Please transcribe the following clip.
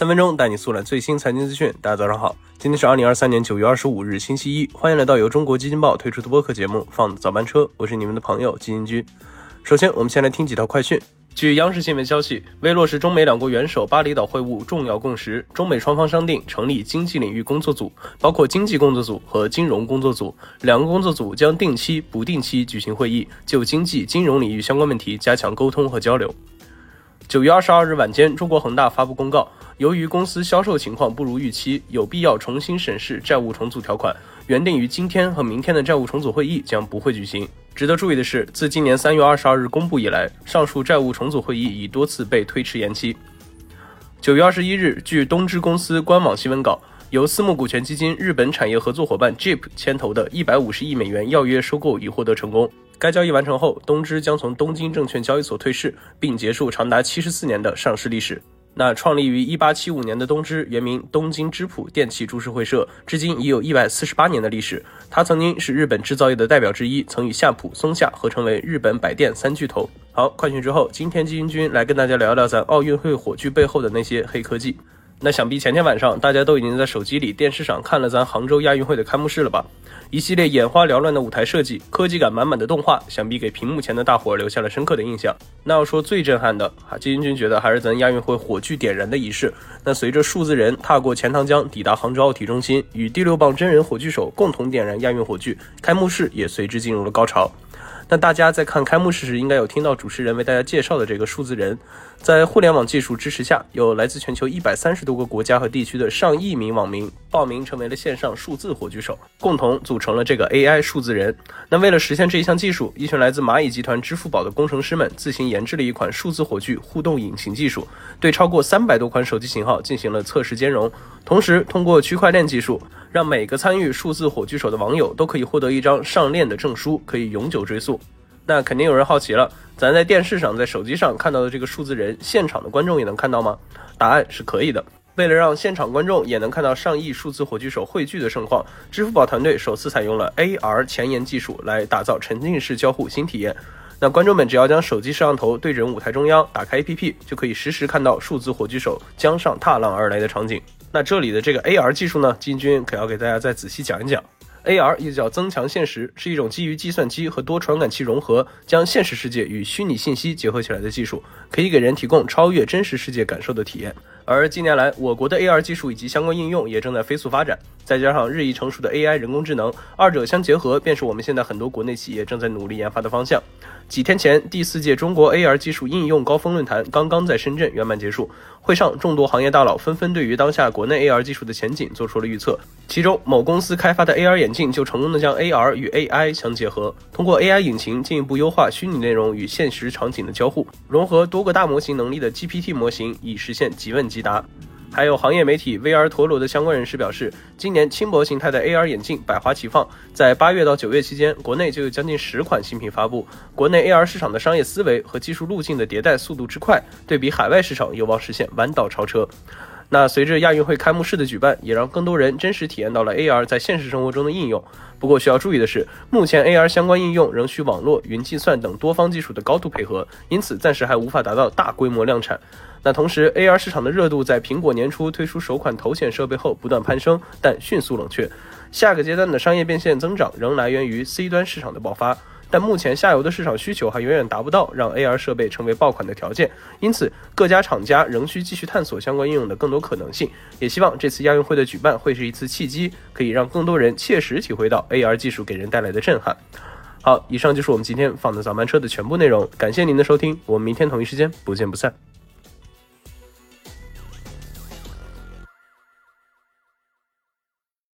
三分钟带你速览最新财经资讯。大家早上好，今天是二零二三年九月二十五日，星期一。欢迎来到由中国基金报推出的播客节目《放早班车》，我是你们的朋友基金君。首先，我们先来听几条快讯。据央视新闻消息，为落实中美两国元首巴厘岛会晤重要共识，中美双方商定成立经济领域工作组，包括经济工作组和金融工作组。两个工作组将定期、不定期举行会议，就经济、金融领域相关问题加强沟通和交流。九月二十二日晚间，中国恒大发布公告，由于公司销售情况不如预期，有必要重新审视债务重组条款。原定于今天和明天的债务重组会议将不会举行。值得注意的是，自今年三月二十二日公布以来，上述债务重组会议已多次被推迟延期。九月二十一日，据东芝公司官网新闻稿，由私募股权基金日本产业合作伙伴 JIP 牵头的一百五十亿美元要约收购已获得成功。该交易完成后，东芝将从东京证券交易所退市，并结束长达七十四年的上市历史。那创立于一八七五年的东芝，原名东京芝普电器株式会社，至今已有一百四十八年的历史。它曾经是日本制造业的代表之一，曾与夏普、松下合成为日本百电三巨头。好，快讯之后，今天基金君来跟大家聊聊咱奥运会火炬背后的那些黑科技。那想必前天晚上大家都已经在手机里、电视上看了咱杭州亚运会的开幕式了吧？一系列眼花缭乱的舞台设计，科技感满满的动画，想必给屏幕前的大伙留下了深刻的印象。那要说最震撼的，哈，金英军觉得还是咱亚运会火炬点燃的仪式。那随着数字人踏过钱塘江，抵达杭州奥体中心，与第六棒真人火炬手共同点燃亚运火炬，开幕式也随之进入了高潮。那大家在看开幕式时，应该有听到主持人为大家介绍的这个数字人，在互联网技术支持下，有来自全球一百三十多个国家和地区的上亿名网民报名成为了线上数字火炬手，共同组成了这个 AI 数字人。那为了实现这一项技术，一群来自蚂蚁集团、支付宝的工程师们自行研制了一款数字火炬互动引擎技术，对超过三百多款手机型号进行了测试兼容，同时通过区块链技术，让每个参与数字火炬手的网友都可以获得一张上链的证书，可以永久追溯。那肯定有人好奇了，咱在电视上、在手机上看到的这个数字人，现场的观众也能看到吗？答案是可以的。为了让现场观众也能看到上亿数字火炬手汇聚的盛况，支付宝团队首次采用了 AR 前沿技术来打造沉浸式交互新体验。那观众们只要将手机摄像头对准舞台中央，打开 APP，就可以实时看到数字火炬手江上踏浪而来的场景。那这里的这个 AR 技术呢，金军可要给大家再仔细讲一讲。AR 又叫增强现实，是一种基于计算机和多传感器融合，将现实世界与虚拟信息结合起来的技术，可以给人提供超越真实世界感受的体验。而近年来，我国的 AR 技术以及相关应用也正在飞速发展，再加上日益成熟的 AI 人工智能，二者相结合，便是我们现在很多国内企业正在努力研发的方向。几天前，第四届中国 AR 技术应用高峰论坛刚刚在深圳圆满结束。会上，众多行业大佬纷纷对于当下国内 AR 技术的前景做出了预测。其中，某公司开发的 AR 眼镜就成功的将 AR 与 AI 相结合，通过 AI 引擎进一步优化虚拟内容与现实场景的交互，融合多个大模型能力的 GPT 模型，以实现即问即答。还有行业媒体 VR 陀螺的相关人士表示，今年轻薄形态的 AR 眼镜百花齐放，在八月到九月期间，国内就有将近十款新品发布。国内 AR 市场的商业思维和技术路径的迭代速度之快，对比海外市场有望实现弯道超车。那随着亚运会开幕式的举办，也让更多人真实体验到了 AR 在现实生活中的应用。不过需要注意的是，目前 AR 相关应用仍需网络、云计算等多方技术的高度配合，因此暂时还无法达到大规模量产。那同时，AR 市场的热度在苹果年初推出首款头显设备后不断攀升，但迅速冷却。下个阶段的商业变现增长仍来源于 C 端市场的爆发，但目前下游的市场需求还远远达不到让 AR 设备成为爆款的条件。因此，各家厂家仍需继续探索相关应用的更多可能性。也希望这次亚运会的举办会是一次契机，可以让更多人切实体会到 AR 技术给人带来的震撼。好，以上就是我们今天放的早班车的全部内容，感谢您的收听，我们明天同一时间不见不散。